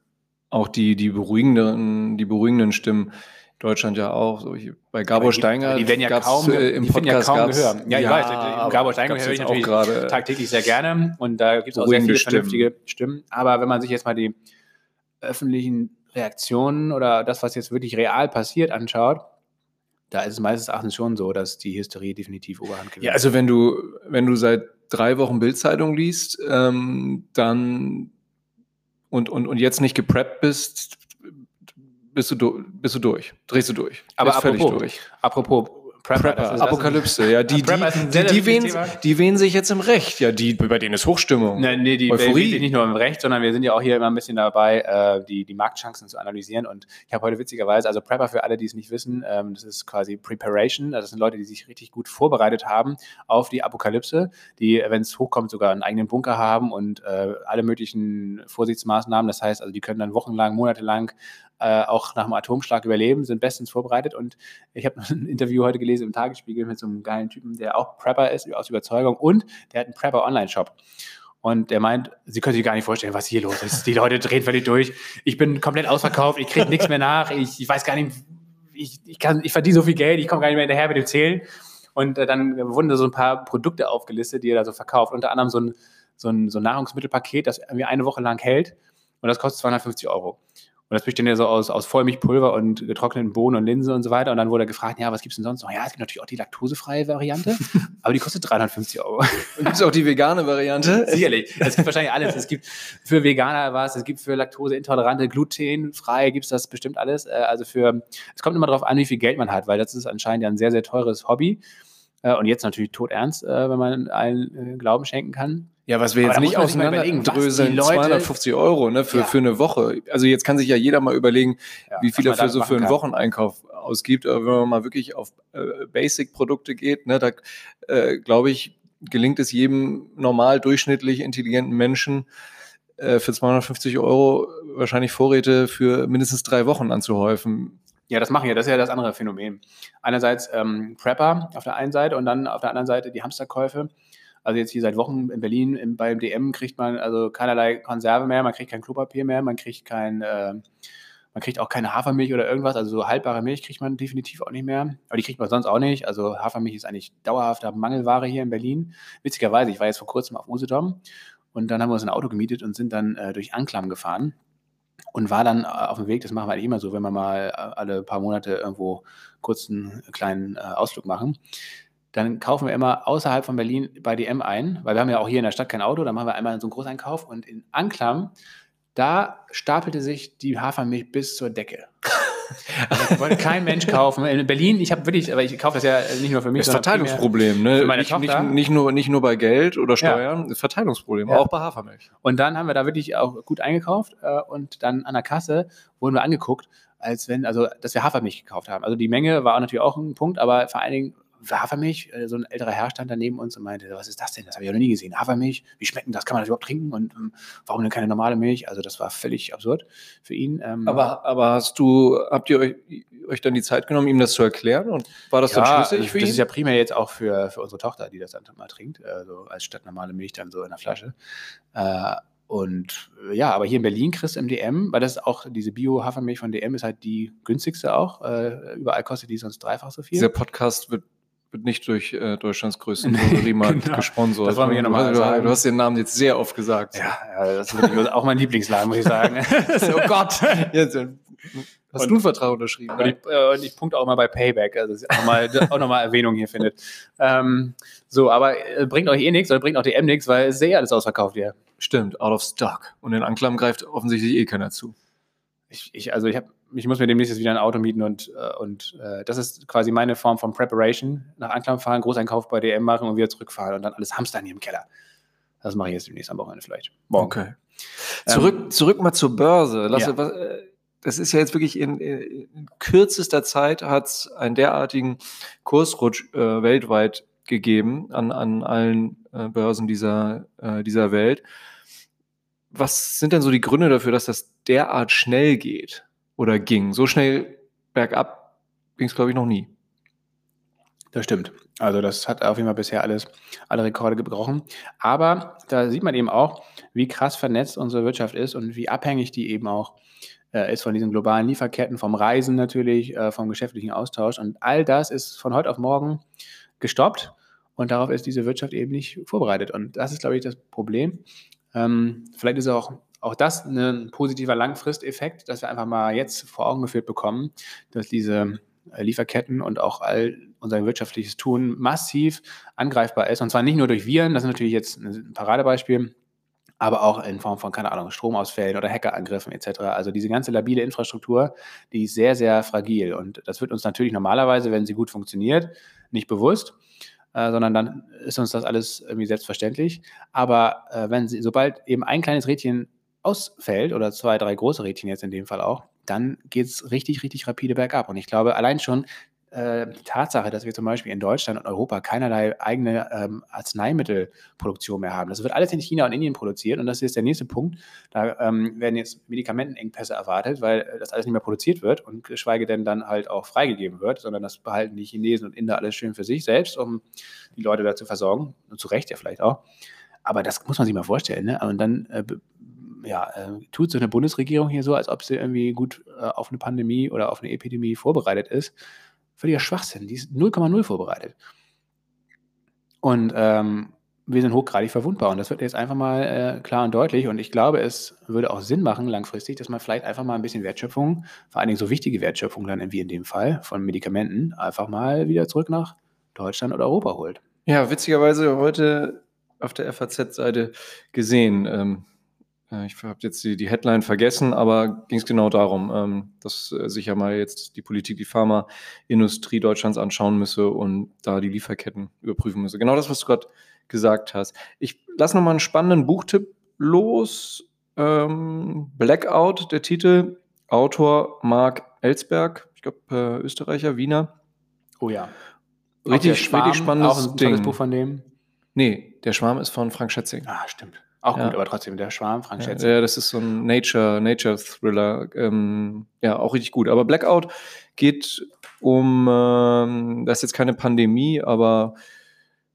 auch die, die beruhigenden, die beruhigenden Stimmen. Deutschland ja auch. So hier bei Gabor die- Steingart. die werden ja kaum, äh, im die finden ja Podcast kaum gab's- Gehör. Ja, ich weiß, Gabor Steingart höre ich natürlich gerade. tagtäglich sehr gerne und da gibt es auch sehr viele vernünftige Stimmen. Aber wenn man sich jetzt mal die öffentlichen Reaktionen oder das, was jetzt wirklich real passiert, anschaut, da ist es meines Erachtens schon so, dass die Hysterie definitiv Oberhand gewinnt. Ja, also wenn du, wenn du seit drei Wochen Bildzeitung liest, ähm, dann und, und, und jetzt nicht gepreppt bist, bist du, bist du durch, drehst du durch. Aber apropos- durch. Apropos Prepper, Prepper das ist, Apokalypse, ja. Die, die, die, die, wehen, die wehen sich jetzt im Recht. Ja, die, bei denen ist Hochstimmung. Nee, nee die Euphorie. Wir, nicht nur im Recht, sondern wir sind ja auch hier immer ein bisschen dabei, äh, die, die Marktchancen zu analysieren. Und ich habe heute witzigerweise, also Prepper für alle, die es nicht wissen, ähm, das ist quasi Preparation. Also das sind Leute, die sich richtig gut vorbereitet haben auf die Apokalypse, die, wenn es hochkommt, sogar einen eigenen Bunker haben und äh, alle möglichen Vorsichtsmaßnahmen. Das heißt, also die können dann wochenlang, monatelang äh, auch nach dem Atomschlag überleben, sind bestens vorbereitet. Und ich habe ein Interview heute gelesen im Tagesspiegel mit so einem geilen Typen, der auch Prepper ist, aus Überzeugung und der hat einen Prepper-Online-Shop. Und der meint, sie können sich gar nicht vorstellen, was hier los ist. Die Leute drehen völlig durch. Ich bin komplett ausverkauft, ich kriege nichts mehr nach, ich, ich, weiß gar nicht, ich, ich, ich verdiene so viel Geld, ich komme gar nicht mehr hinterher mit dem Zählen. Und äh, dann wurden da so ein paar Produkte aufgelistet, die er da so verkauft. Unter anderem so ein, so ein, so ein Nahrungsmittelpaket, das irgendwie eine Woche lang hält. Und das kostet 250 Euro. Und das besteht ja so aus, aus Vollmilchpulver und getrockneten Bohnen und Linsen und so weiter. Und dann wurde er gefragt, ja, was gibt es denn sonst noch? Ja, es gibt natürlich auch die laktosefreie Variante, aber die kostet 350 Euro. Und gibt es auch die vegane Variante? Sicherlich. Es gibt wahrscheinlich alles. Es gibt für Veganer was, es gibt für Laktoseintolerante, glutenfrei gibt es das bestimmt alles. Äh, also für, es kommt immer darauf an, wie viel Geld man hat, weil das ist anscheinend ja ein sehr, sehr teures Hobby. Äh, und jetzt natürlich todernst, äh, wenn man allen Glauben schenken kann. Ja, was wir jetzt nicht auseinanderdröseln, 250 Euro ne, für, ja. für eine Woche. Also jetzt kann sich ja jeder mal überlegen, ja, wie viel er für so für einen kann. Wocheneinkauf ausgibt. Aber wenn man mal wirklich auf äh, Basic-Produkte geht, ne, da äh, glaube ich, gelingt es jedem normal, durchschnittlich intelligenten Menschen, äh, für 250 Euro wahrscheinlich Vorräte für mindestens drei Wochen anzuhäufen. Ja, das machen ja, das ist ja das andere Phänomen. Einerseits ähm, Prepper auf der einen Seite und dann auf der anderen Seite die Hamsterkäufe. Also jetzt hier seit Wochen in Berlin im, beim DM kriegt man also keinerlei Konserve mehr, man kriegt kein Klopapier mehr, man kriegt kein, äh, man kriegt auch keine Hafermilch oder irgendwas, also so haltbare Milch kriegt man definitiv auch nicht mehr. Aber die kriegt man sonst auch nicht. Also Hafermilch ist eigentlich dauerhafter Mangelware hier in Berlin. Witzigerweise, ich war jetzt vor kurzem auf Usedom und dann haben wir uns ein Auto gemietet und sind dann äh, durch Anklam gefahren und war dann äh, auf dem Weg, das machen wir eigentlich immer so, wenn wir mal äh, alle paar Monate irgendwo kurz einen kleinen äh, Ausflug machen, dann kaufen wir immer außerhalb von Berlin bei DM ein, weil wir haben ja auch hier in der Stadt kein Auto, dann machen wir einmal so einen Großeinkauf und in Anklam, da stapelte sich die Hafermilch bis zur Decke. Also wollte kein Mensch kaufen. In Berlin, ich habe wirklich, aber ich kaufe das ja nicht nur für mich. Das Verteilungsproblem, ne? Nicht. Nicht, nicht, nur, nicht nur bei Geld oder Steuern, ja. Verteilungsproblem, ja. auch bei Hafermilch. Und dann haben wir da wirklich auch gut eingekauft äh, und dann an der Kasse wurden wir angeguckt, als wenn, also, dass wir Hafermilch gekauft haben. Also die Menge war natürlich auch ein Punkt, aber vor allen Dingen Hafermilch, äh, so ein älterer Herr stand da neben uns und meinte, was ist das denn? Das habe ich noch nie gesehen. Hafermilch, wie schmeckt denn das? Kann man das überhaupt trinken? Und ähm, warum denn keine normale Milch? Also das war völlig absurd für ihn. Ähm, aber, aber hast du, habt ihr euch, euch dann die Zeit genommen, ihm das zu erklären? Und war das ja, dann schlüssig also für ihn? Das ist ja primär jetzt auch für, für unsere Tochter, die das dann mal trinkt, also als statt normale Milch dann so in der Flasche. Äh, und ja, aber hier in Berlin kriegst du im DM, weil das auch diese Bio-Hafermilch von DM ist halt die günstigste auch. Äh, überall kostet die sonst dreifach so viel. Dieser Podcast wird nicht durch äh, Deutschlands größten Drogeriemarkt genau. gesponsert. Das wollen wir nochmal du, sagen. Du hast den Namen jetzt sehr oft gesagt. Ja, ja das ist auch mein Lieblingsladen, muss ich sagen. oh Gott. Jetzt, hast und, du einen Vertrag unterschrieben? Und ich, äh, und ich punkte auch mal bei Payback, also dass auch nochmal auch noch Erwähnung hier findet. Ähm, so, aber äh, bringt euch eh nichts oder bringt auch DM nichts, weil es ist eh alles ausverkauft hier. Stimmt, out of stock. Und den Anklam greift offensichtlich eh keiner zu. Ich, ich also ich habe ich muss mir demnächst jetzt wieder ein Auto mieten und, äh, und äh, das ist quasi meine Form von Preparation. Nach Anklam fahren, Großeinkauf bei DM machen und wieder zurückfahren und dann alles hamstern hier im Keller. Das mache ich jetzt demnächst am Wochenende vielleicht. Morgen. Okay. Zurück, ähm, zurück mal zur Börse. Lasse, ja. was, äh, das ist ja jetzt wirklich in, in kürzester Zeit hat es einen derartigen Kursrutsch äh, weltweit gegeben an, an allen äh, Börsen dieser, äh, dieser Welt. Was sind denn so die Gründe dafür, dass das derart schnell geht? Oder ging. So schnell bergab ging es, glaube ich, noch nie. Das stimmt. Also das hat auf jeden Fall bisher alles, alle Rekorde gebrochen. Aber da sieht man eben auch, wie krass vernetzt unsere Wirtschaft ist und wie abhängig die eben auch äh, ist von diesen globalen Lieferketten, vom Reisen natürlich, äh, vom geschäftlichen Austausch. Und all das ist von heute auf morgen gestoppt. Und darauf ist diese Wirtschaft eben nicht vorbereitet. Und das ist, glaube ich, das Problem. Ähm, vielleicht ist auch auch das ein positiver Langfristeffekt, dass wir einfach mal jetzt vor Augen geführt bekommen, dass diese äh, Lieferketten und auch all unser wirtschaftliches Tun massiv angreifbar ist. Und zwar nicht nur durch Viren, das ist natürlich jetzt ein Paradebeispiel, aber auch in Form von, keine Ahnung, Stromausfällen oder Hackerangriffen etc. Also diese ganze labile Infrastruktur, die ist sehr, sehr fragil. Und das wird uns natürlich normalerweise, wenn sie gut funktioniert, nicht bewusst, äh, sondern dann ist uns das alles irgendwie selbstverständlich. Aber äh, wenn sie, sobald eben ein kleines Rädchen ausfällt oder zwei, drei große Rädchen jetzt in dem Fall auch, dann geht es richtig, richtig rapide bergab. Und ich glaube, allein schon äh, die Tatsache, dass wir zum Beispiel in Deutschland und Europa keinerlei eigene ähm, Arzneimittelproduktion mehr haben. Das wird alles in China und Indien produziert und das ist der nächste Punkt. Da ähm, werden jetzt Medikamentenengpässe erwartet, weil äh, das alles nicht mehr produziert wird und geschweige denn dann halt auch freigegeben wird, sondern das behalten die Chinesen und Inder alles schön für sich selbst, um die Leute da zu versorgen. Und zu Recht ja vielleicht auch. Aber das muss man sich mal vorstellen. Ne? Und dann äh, ja, äh, tut so eine Bundesregierung hier so, als ob sie irgendwie gut äh, auf eine Pandemie oder auf eine Epidemie vorbereitet ist völliger Schwachsinn. Die ist 0,0 vorbereitet. Und ähm, wir sind hochgradig verwundbar. Und das wird jetzt einfach mal äh, klar und deutlich. Und ich glaube, es würde auch Sinn machen, langfristig, dass man vielleicht einfach mal ein bisschen Wertschöpfung, vor allen Dingen so wichtige Wertschöpfung dann wie in dem Fall von Medikamenten, einfach mal wieder zurück nach Deutschland oder Europa holt. Ja, witzigerweise heute auf der FAZ-Seite gesehen. Ähm, äh, ich habe jetzt die, die, Headline vergessen, aber ging es genau darum, ähm, dass äh, sich ja mal jetzt die Politik, die Pharmaindustrie Deutschlands anschauen müsse und da die Lieferketten überprüfen müsse. Genau das, was du gerade gesagt hast. Ich lasse nochmal einen spannenden Buchtipp los. Ähm, Blackout, der Titel. Autor Marc Ellsberg, ich glaube äh, Österreicher, Wiener. Oh ja. Richtig, Schwarm, richtig spannendes auch ein Ding. Buch von dem. Nee, der Schwarm ist von Frank Schätzing. Ah, stimmt. Auch ja. gut, aber trotzdem, der Schwarm, Frank ja. Ja, das ist so ein Nature, Nature-Thriller. Ähm, ja, auch richtig gut. Aber Blackout geht um, ähm, das ist jetzt keine Pandemie, aber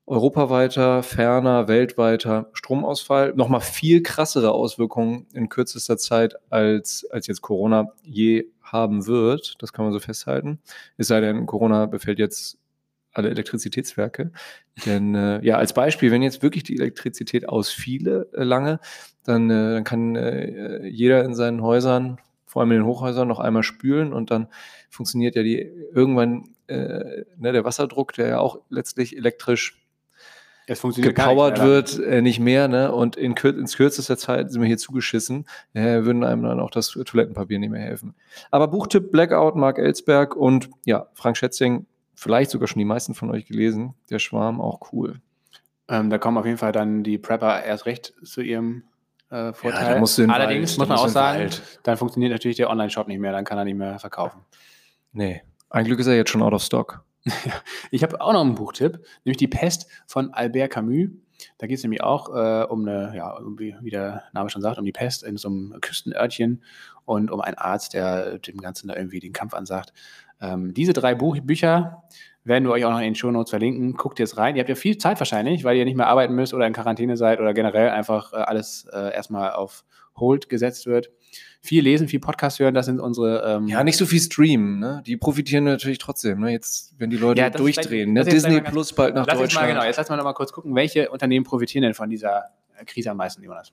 europaweiter, ferner, weltweiter Stromausfall. Nochmal viel krassere Auswirkungen in kürzester Zeit, als, als jetzt Corona je haben wird. Das kann man so festhalten. Es sei denn, Corona befällt jetzt alle Elektrizitätswerke. Denn äh, ja, als Beispiel, wenn jetzt wirklich die Elektrizität ausfiele äh, lange, dann, äh, dann kann äh, jeder in seinen Häusern, vor allem in den Hochhäusern, noch einmal spülen und dann funktioniert ja die irgendwann äh, ne, der Wasserdruck, der ja auch letztlich elektrisch gepowert nicht wird, äh, nicht mehr, ne? Und in, kür in kürzester Zeit sind wir hier zugeschissen, äh, würden einem dann auch das Toilettenpapier nicht mehr helfen. Aber Buchtipp Blackout, Mark Ellsberg und ja, Frank Schätzing, vielleicht sogar schon die meisten von euch gelesen. Der Schwarm auch cool. Ähm, da kommen auf jeden Fall dann die Prepper erst recht zu ihrem äh, Vorteil. Ja, Allerdings Wald, muss man auch sagen, Wald. dann funktioniert natürlich der Online-Shop nicht mehr, dann kann er nicht mehr verkaufen. Nee, ein Glück ist er jetzt schon out of stock. ich habe auch noch einen Buchtipp, nämlich Die Pest von Albert Camus. Da geht es nämlich auch äh, um eine, ja, wie der Name schon sagt, um die Pest in so einem Küstenörtchen und um einen Arzt, der dem Ganzen da irgendwie den Kampf ansagt. Ähm, diese drei Buch Bücher werden wir euch auch noch in den Show Notes verlinken. Guckt jetzt rein. Ihr habt ja viel Zeit wahrscheinlich, weil ihr nicht mehr arbeiten müsst oder in Quarantäne seid oder generell einfach äh, alles äh, erstmal auf Hold gesetzt wird. Viel lesen, viel Podcast hören, das sind unsere. Ähm ja, nicht so viel streamen, ne? Die profitieren natürlich trotzdem, ne? Jetzt, wenn die Leute ja, durchdrehen, ne? Disney Plus bald nach lass Deutschland. Mal, genau, jetzt lass mal noch mal kurz gucken, welche Unternehmen profitieren denn von dieser Krise am meisten, Jonas?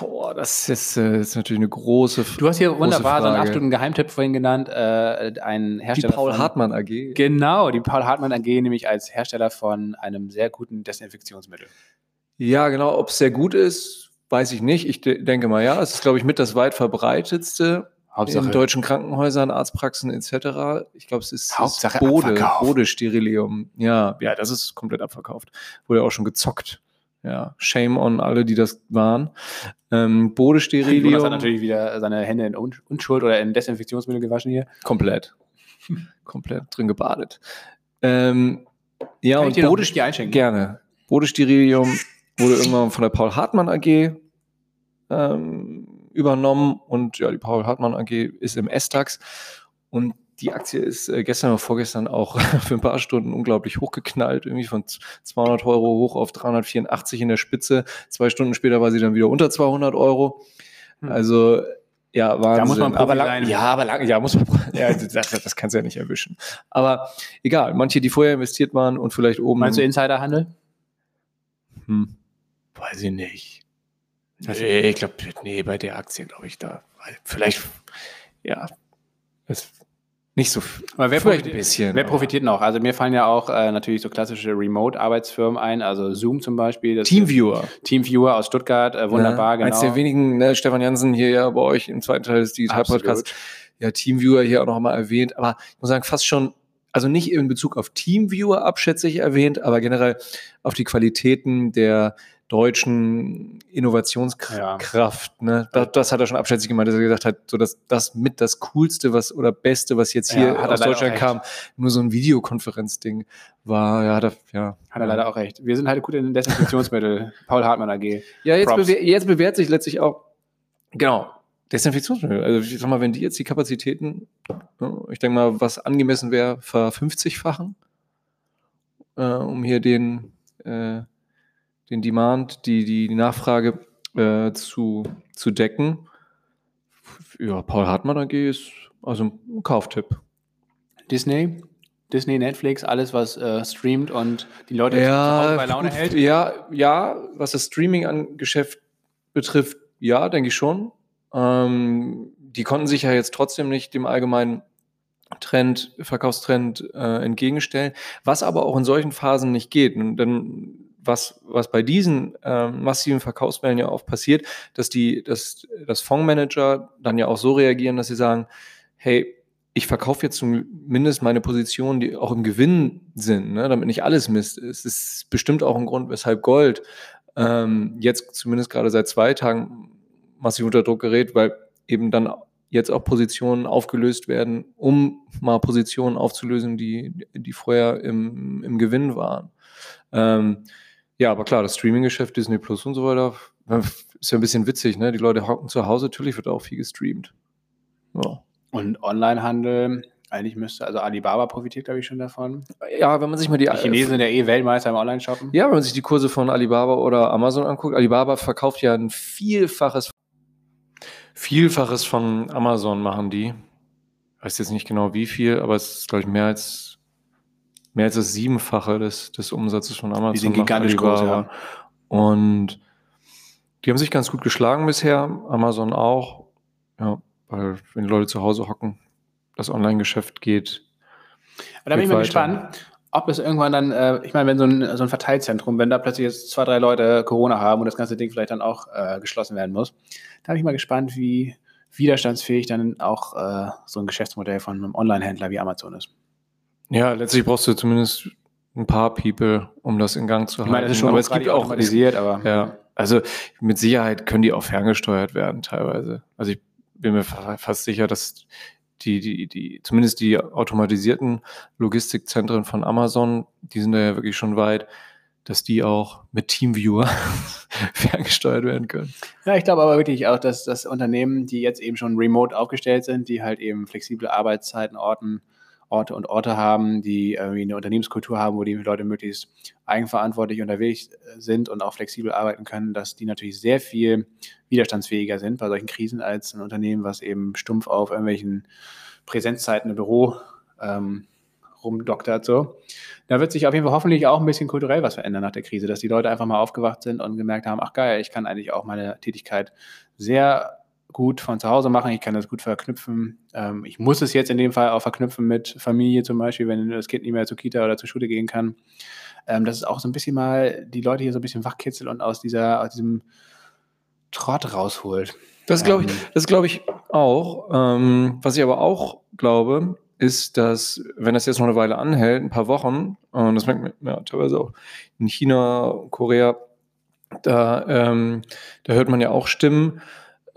Boah, das ist, äh, ist natürlich eine große Du hast hier wunderbar so einen absoluten Geheimtipp vorhin genannt, äh, ein Hersteller. Die Paul von, Hartmann AG. Genau, die Paul Hartmann AG, nämlich als Hersteller von einem sehr guten Desinfektionsmittel. Ja, genau. Ob es sehr gut ist, weiß ich nicht. Ich de denke mal, ja. Es ist, glaube ich, mit das weit verbreitetste. Hauptsache. In deutschen Krankenhäusern, Arztpraxen etc. Ich glaube, es ist Hauptsache Bode, Bode Sterilium. Ja, ja, das ist komplett abverkauft. Wurde auch schon gezockt. Ja, shame on alle, die das waren. Ähm, Bodesterilium. Jonas hat natürlich wieder seine Hände in Unschuld oder in Desinfektionsmittel gewaschen hier. Komplett. Komplett drin gebadet. Ähm, ja, Kann und ich Bodestirilium einschenken? Gerne. Bodesterilium wurde irgendwann von der Paul Hartmann AG ähm, übernommen und ja, die Paul Hartmann AG ist im S-Tax und die Aktie ist äh, gestern oder vorgestern auch für ein paar Stunden unglaublich hochgeknallt, irgendwie von 200 Euro hoch auf 384 in der Spitze. Zwei Stunden später war sie dann wieder unter 200 Euro. Hm. Also ja, Wahnsinn. Da muss man aber lang, Ja, aber lang, ja, muss man, ja, das, das kannst du ja nicht erwischen. Aber egal, manche, die vorher investiert waren und vielleicht oben. Meinst du Insiderhandel? Hm, weiß ich nicht. Nee, ich glaube, nee, bei der Aktie glaube ich da. Vielleicht, ja, es Nicht so Aber wer profitiert, ein bisschen. wer profitiert noch? Also mir fallen ja auch äh, natürlich so klassische Remote-Arbeitsfirmen ein, also Zoom zum Beispiel. Teamviewer. Teamviewer aus Stuttgart, äh, wunderbar, ne? genau. Eins der wenigen, ne, Stefan Jansen hier ja bei euch im zweiten Teil des Digital-Podcasts, ja, Teamviewer hier auch noch mal erwähnt, aber ich muss sagen, fast schon, also nicht in Bezug auf Teamviewer abschätzig erwähnt, aber generell auf die Qualitäten der deutschen Innovationskraft. Ne? Das, das hat er schon abschätzig gemeint, dass er gesagt hat, so dass das mit das Coolste, was oder Beste, was jetzt hier Ja, aus Deutschland kam, nur so ein Videokonferenzding war. Ja, da, ja. Hat er leider auch recht. Wir sind halt gut in Desinfektionsmittel. Paul Hartmann AG. Ja, jetzt, bewehr, jetzt bewährt sich letztlich auch, genau, Desinfektionsmittel. Also ich sag mal, wenn die jetzt die Kapazitäten, ja, ich denke mal, was angemessen wäre, ver-50-fachen, äh, um hier den, äh, den Demand, die, die, Nachfrage äh, zu, zu decken. Ja, Paul Hartmann AG ist also ein Kauftipp. Disney, Disney, Netflix, alles, was äh, streamt und die Leute Hause bei Laune hält. Ja, ja, was das Streaming-Geschäft betrifft, ja, denke ich schon. Ähm, die konnten sich ja jetzt trotzdem nicht dem allgemeinen Trend, Verkaufstrend äh, entgegenstellen, was aber auch in solchen Phasen nicht geht. Und dann, was, was bei diesen ähm, massiven Verkaufswellen ja auch passiert, dass die, dass, dass Fondsmanager dann ja auch so reagieren, dass sie sagen, hey, ich verkaufe jetzt zumindest meine Positionen, die auch im Gewinn sind, ne, damit nicht alles Mist ist. Es ist bestimmt auch ein Grund, weshalb Gold ähm, jetzt zumindest gerade seit zwei Tagen massiv unter Druck gerät, weil eben dann jetzt auch Positionen aufgelöst werden, um mal Positionen aufzulösen, die, die vorher im, im Gewinn waren. Ähm, ja, aber klar, das Streaming-Geschäft, Disney Plus und so weiter, ist ja ein bisschen witzig, ne? Die Leute hocken zu Hause, natürlich wird auch viel gestreamt. Ja. Und Onlinehandel, eigentlich müsste, also Alibaba profitiert, glaube ich, schon davon. Ja, wenn man sich mal die, Die Chinesen sind ja eh Weltmeister im Online-Shoppen. Ja, wenn man sich die Kurse von Alibaba oder Amazon anguckt, Alibaba verkauft ja ein Vielfaches, Vielfaches von Amazon machen die. Ich weiß jetzt nicht genau wie viel, aber es ist, glaube ich, mehr als, mehr als das Siebenfache des, des Umsatzes von Amazon. Die sind gigantisch groß, ja. Und die haben sich ganz gut geschlagen bisher, Amazon auch. Ja, weil wenn die Leute zu Hause hocken, das Online-Geschäft geht. Aber da bin ich mal weiter. gespannt, ob es irgendwann dann, äh, ich meine, wenn so ein, so ein Verteilzentrum, wenn da plötzlich jetzt zwei, drei Leute Corona haben und das ganze Ding vielleicht dann auch äh, geschlossen werden muss, da bin ich mal gespannt, wie widerstandsfähig dann auch äh, so ein Geschäftsmodell von einem Online-Händler wie Amazon ist. Ja, letztlich brauchst du zumindest ein paar People, um das in Gang zu Ich halten. meine, das ist schon aber es gibt auch, automatisiert, aber ja, also mit Sicherheit können die auch ferngesteuert werden teilweise. Also ich bin mir fa- fast sicher, dass die, die, die, zumindest die automatisierten Logistikzentren von Amazon, die sind da ja wirklich schon weit, dass die auch mit Teamviewer ferngesteuert werden können. Ja, ich glaube aber wirklich auch, dass das Unternehmen, die jetzt eben schon remote aufgestellt sind, die halt eben flexible Arbeitszeiten, Orten, Orte und Orte haben, die irgendwie eine Unternehmenskultur haben, wo die Leute möglichst eigenverantwortlich unterwegs sind und auch flexibel arbeiten können, dass die natürlich sehr viel widerstandsfähiger sind bei solchen Krisen als ein Unternehmen, was eben stumpf auf irgendwelchen Präsenzzeiten im Büro ähm, rumdoktert. So. Da wird sich auf jeden Fall hoffentlich auch ein bisschen kulturell was verändern nach der Krise, dass die Leute einfach mal aufgewacht sind und gemerkt haben, ach geil, ich kann eigentlich auch meine Tätigkeit sehr gut von zu Hause machen, ich kann das gut verknüpfen. Ähm, ich muss es jetzt in dem Fall auch verknüpfen mit Familie zum Beispiel, wenn das Kind nicht mehr zur Kita oder zur Schule gehen kann. Ähm, dass es auch so ein bisschen mal die Leute hier so ein bisschen wachkitzelt und aus, dieser, aus diesem Trott rausholt. Das glaube ich, Ähm. das glaube ich auch. Ähm, was ich aber auch glaube, ist, dass, wenn das jetzt noch eine Weile anhält, ein paar Wochen, und das merkt man ja, teilweise auch in China, Korea, da, ähm, da hört man ja auch Stimmen,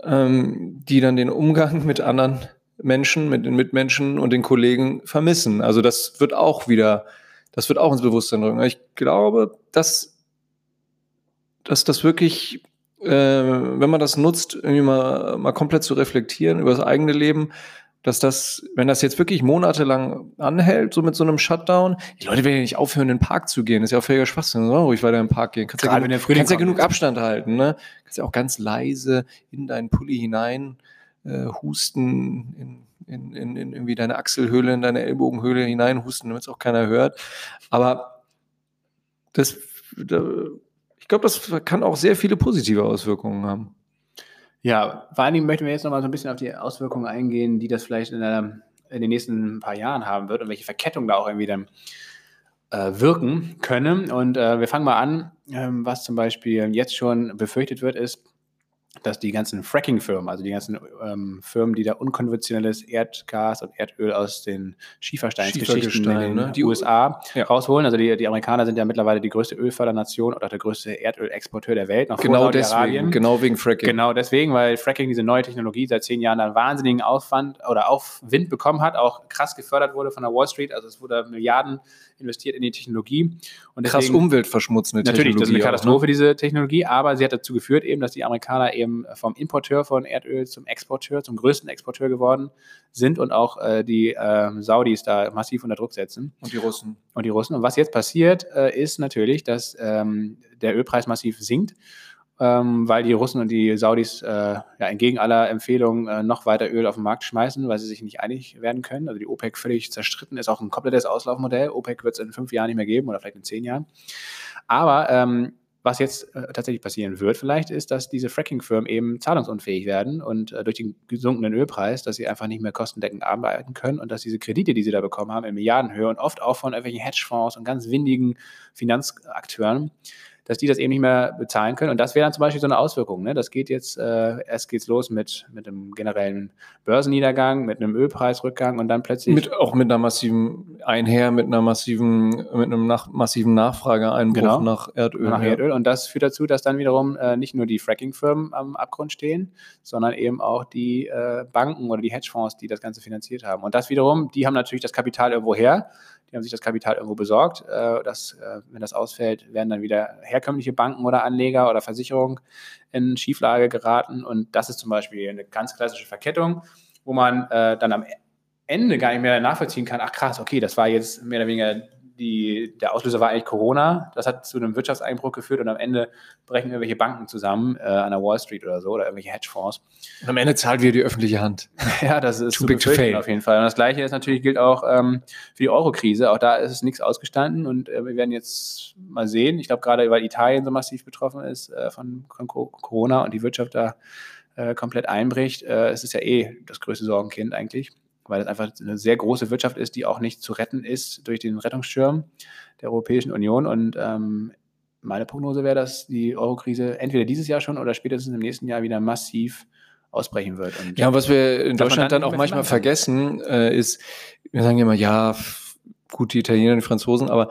ähm, die dann den Umgang mit anderen Menschen, mit den Mitmenschen und den Kollegen vermissen. Also das wird auch wieder, das wird auch ins Bewusstsein rücken. Ich glaube, dass, dass das wirklich äh, wenn man das nutzt, irgendwie mal, mal komplett zu reflektieren über das eigene Leben, dass das, wenn das jetzt wirklich monatelang anhält, so mit so einem Shutdown, die Leute werden ja nicht aufhören, in den Park zu gehen. Das ist ja auch völliger Schwachsinn. So ruhig weiter in den Park gehen. Kannst ja, Gerade wenn genug, kannst ja genug Abstand halten, ne? Kannst ja auch ganz leise in deinen Pulli hinein äh, husten, in, in, in, in irgendwie deine Achselhöhle, in deine Ellbogenhöhle hinein husten, damit es auch keiner hört. Aber das, da, ich glaube, das kann auch sehr viele positive Auswirkungen haben. Ja, vor allen Dingen möchten wir jetzt noch mal so ein bisschen auf die Auswirkungen eingehen, die das vielleicht in der in den nächsten paar Jahren haben wird und welche Verkettung da auch irgendwie dann äh, wirken können. Und äh, wir fangen mal an, ähm, was zum Beispiel jetzt schon befürchtet wird, ist, dass die ganzen Fracking-Firmen, also die ganzen ähm, Firmen, die da unkonventionelles Erdgas und Erdöl aus den Schiefersteinsgeschichten in den ne? die USA Ja. rausholen. Also die, die Amerikaner sind ja mittlerweile die größte Ölfördernation oder der größte Erdölexporteur der Welt. Noch Genau deswegen, genau wegen Fracking. Genau deswegen, weil Fracking diese neue Technologie seit zehn Jahren einen wahnsinnigen Aufwand oder Aufwind bekommen hat, auch krass gefördert wurde von der Wall Street. Also es wurde Milliarden investiert in die Technologie. Und Krass deswegen- umweltverschmutzende Natürlich, das ist eine Technologie auch, ne? Katastrophe, diese Technologie, aber sie hat dazu geführt, eben, dass die Amerikaner eben vom Importeur von Erdöl zum Exporteur, zum größten Exporteur geworden sind und auch äh, die ähm, Saudis da massiv unter Druck setzen Und die Russen. und die Russen. Und was jetzt passiert, äh, ist natürlich, dass ähm, der Ölpreis massiv sinkt, ähm, weil die Russen und die Saudis äh, ja, entgegen aller Empfehlungen äh, noch weiter Öl auf den Markt schmeißen, weil sie sich nicht einig werden können. Also die OPEC völlig zerstritten ist auch ein komplettes Auslaufmodell. OPEC wird es in fünf Jahren nicht mehr geben oder vielleicht in zehn Jahren. Aber ähm, was jetzt äh, tatsächlich passieren wird, vielleicht, ist, dass diese Fracking-Firmen eben zahlungsunfähig werden und äh, durch den gesunkenen Ölpreis, dass sie einfach nicht mehr kostendeckend arbeiten können und dass diese Kredite, die sie da bekommen haben, in Milliardenhöhe und oft auch von irgendwelchen Hedgefonds und ganz windigen Finanzakteuren, dass die das eben nicht mehr bezahlen können. Und das wäre dann zum Beispiel so eine Auswirkung. Ne? Das geht jetzt, äh, erst geht's los mit, mit einem generellen Börsenniedergang, mit einem Ölpreisrückgang und dann plötzlich. Mit, auch mit einer massiven Einher, mit einer massiven, mit einem nach, massiven Nachfrageeinbruch Genau. nach Erdöl. nach. Erdöl. Und das führt dazu, dass dann wiederum äh, nicht nur die Fracking-Firmen am Abgrund stehen, sondern eben auch die äh, Banken oder die Hedgefonds, die das Ganze finanziert haben. Und das wiederum, die haben natürlich das Kapital irgendwo her. Die haben sich das Kapital irgendwo besorgt. Äh, das, äh, wenn das ausfällt, werden dann wieder herkömmliche Banken oder Anleger oder Versicherungen in Schieflage geraten. Und das ist zum Beispiel eine ganz klassische Verkettung, wo man äh, dann am Ende gar nicht mehr nachvollziehen kann, ach krass, okay, das war jetzt mehr oder weniger die, der Auslöser war eigentlich Corona. Das hat zu einem Wirtschaftseinbruch geführt und am Ende brechen irgendwelche Banken zusammen äh, an der Wall Street oder so oder irgendwelche Hedgefonds. Und am Ende zahlt wieder die öffentliche Hand. Ja, das ist Too zu big to fail. auf jeden Fall. Und das Gleiche ist natürlich gilt auch ähm, für die Euro-Krise. Auch da ist es nichts ausgestanden und äh, wir werden jetzt mal sehen. Ich glaube gerade, weil Italien so massiv betroffen ist äh, von, von Co- Corona und die Wirtschaft da äh, komplett einbricht, äh, es ist ja eh das größte Sorgenkind eigentlich, weil es einfach eine sehr große Wirtschaft ist, die auch nicht zu retten ist durch den Rettungsschirm der Europäischen Union. Und ähm, meine Prognose wäre, dass die Euro-Krise entweder dieses Jahr schon oder spätestens im nächsten Jahr wieder massiv ausbrechen wird. Und Ja, und was wir in Deutschland dann dann auch manchmal vergessen, äh, ist, wir sagen immer, ja, gut, die Italiener und die Franzosen, aber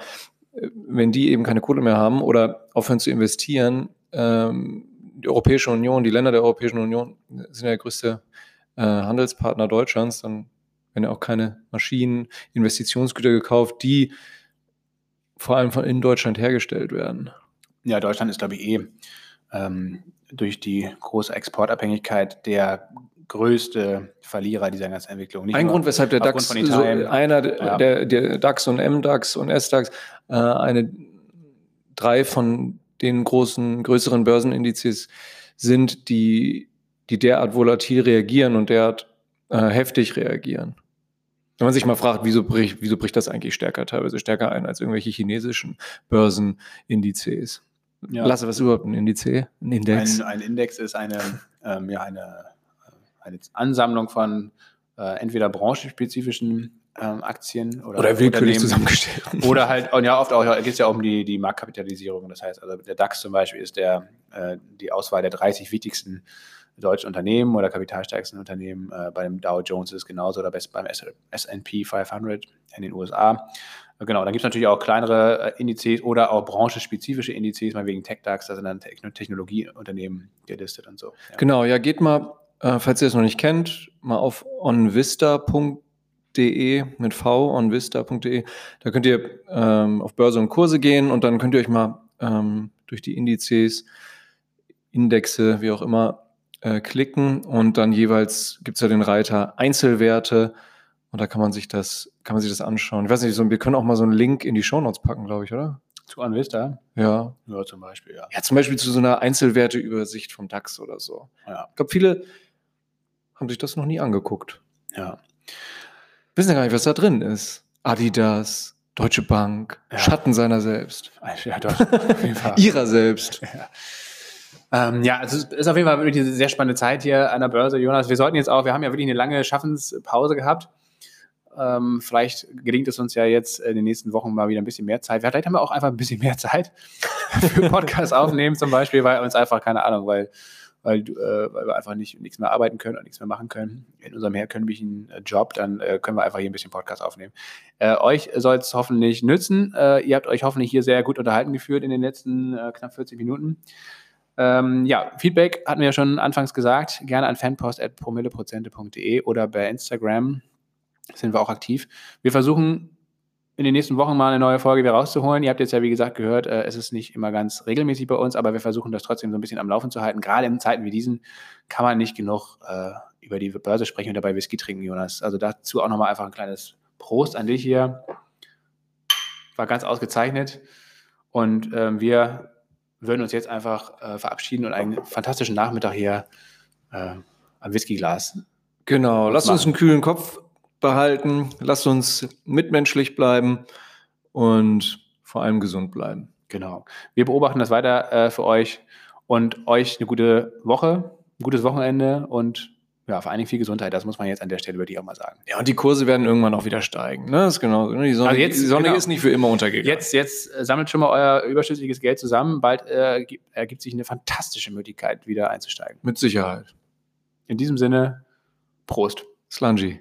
äh, wenn die eben keine Kohle mehr haben oder aufhören zu investieren, ähm, die Europäische Union, die Länder der Europäischen Union sind ja der größte äh, Handelspartner Deutschlands, dann werden ja auch keine Maschinen, Investitionsgüter gekauft, die vor allem von in Deutschland hergestellt werden. Ja, Deutschland ist, glaube ich, eh ähm, durch die große Exportabhängigkeit der größte Verlierer dieser ganzen Entwicklung. Nicht Ein Grund, weshalb der DAX, so einer der, Ja. der, der DAX und MDAX und SDAX, äh, eine drei von den großen, größeren Börsenindizes sind, die, die derart volatil reagieren und derart äh, heftig reagieren. Wenn man sich mal fragt, wieso bricht, wieso bricht das eigentlich stärker, teilweise stärker ein als irgendwelche chinesischen Börsenindizes? Ja. Lasse, was ist überhaupt ein Indiz? Ein Index? Ein, ein Index ist eine, ähm, ja, eine, äh, eine Ansammlung von äh, entweder branchenspezifischen ähm, Aktien oder, oder willkürlich zusammengestellt. Oder halt, und ja, oft auch geht es ja um die, die Marktkapitalisierung. Das heißt, also der DAX zum Beispiel ist der, äh, die Auswahl der 30 wichtigsten deutschen Unternehmen oder kapitalstärksten Unternehmen. Äh, bei dem Dow Jones ist es genauso oder beim S&P 500 in den USA. Äh, Genau, dann gibt es natürlich auch kleinere äh, Indizes oder auch branchenspezifische Indizes, mal wegen TechDAX, da sind dann Techno Technologieunternehmen gelistet und so. Ja. Genau, ja, geht mal, äh, falls ihr es noch nicht kennt, mal auf onvista.de mit V, onvista.de. Da könnt ihr ähm, auf Börse und Kurse gehen und dann könnt ihr euch mal ähm, durch die Indizes, Indexe, wie auch immer, äh, klicken und dann jeweils gibt es ja den Reiter Einzelwerte und da kann man sich das, kann man sich das anschauen. Ich weiß nicht, so, wir können auch mal so einen Link in die Shownotes packen, glaube ich, oder? Zu Anvista? Ja. Ja, zum Beispiel, ja. Ja, zum Beispiel zu so einer Einzelwerteübersicht vom DAX oder so. Ja, Ich glaube, viele haben sich das noch nie angeguckt. ja. Wissen ja gar nicht, was da drin ist. Adidas, Deutsche Bank, Ja. Schatten seiner selbst. ja doch. Ihrer selbst. Ähm, ja, also es ist auf jeden Fall wirklich eine sehr spannende Zeit hier an der Börse, Jonas. Wir sollten jetzt auch, wir haben ja wirklich eine lange Schaffenspause gehabt. Ähm, vielleicht gelingt es uns ja jetzt in den nächsten Wochen mal wieder ein bisschen mehr Zeit. Vielleicht haben wir auch einfach ein bisschen mehr Zeit für Podcast aufnehmen zum Beispiel, weil uns einfach, keine Ahnung, weil, weil, äh, weil wir einfach nicht, nichts mehr arbeiten können und nichts mehr machen können in unserem herkömmlichen äh, Job, dann äh, können wir einfach hier ein bisschen Podcast aufnehmen. Äh, euch soll es hoffentlich nützen. Äh, ihr habt euch hoffentlich hier sehr gut unterhalten geführt in den letzten äh, knapp 40 Minuten. Ähm, ja, Feedback hatten wir ja schon anfangs gesagt. Gerne an fanpost.promilleprozente.de oder bei Instagram sind wir auch aktiv. Wir versuchen in den nächsten Wochen mal eine neue Folge wieder rauszuholen. Ihr habt jetzt ja, wie gesagt, gehört, äh, es ist nicht immer ganz regelmäßig bei uns, aber wir versuchen das trotzdem so ein bisschen am Laufen zu halten. Gerade in Zeiten wie diesen kann man nicht genug äh, über die Börse sprechen und dabei Whisky trinken, Jonas. Also dazu auch nochmal einfach ein kleines Prost an dich hier. War ganz ausgezeichnet. Und ähm, wir würden uns jetzt einfach äh, verabschieden und einen fantastischen Nachmittag hier äh, am Whiskyglas. Genau, lasst uns einen kühlen Kopf behalten, lasst uns mitmenschlich bleiben und vor allem gesund bleiben. Genau. Wir beobachten das weiter äh, für euch und euch eine gute Woche, ein gutes Wochenende und ja, vor allen Dingen viel Gesundheit. Das muss man jetzt an der Stelle wirklich auch mal sagen. Ja, und die Kurse werden irgendwann auch wieder steigen. Ne? Das ist genau. Ne? Die Sonne, Also jetzt- die Sonne genau. ist nicht für immer untergegangen. Jetzt, jetzt äh, sammelt schon mal euer überschüssiges Geld zusammen. Bald äh, gi- ergibt sich eine fantastische Möglichkeit, wieder einzusteigen. Mit Sicherheit. In diesem Sinne, Prost. Slungy.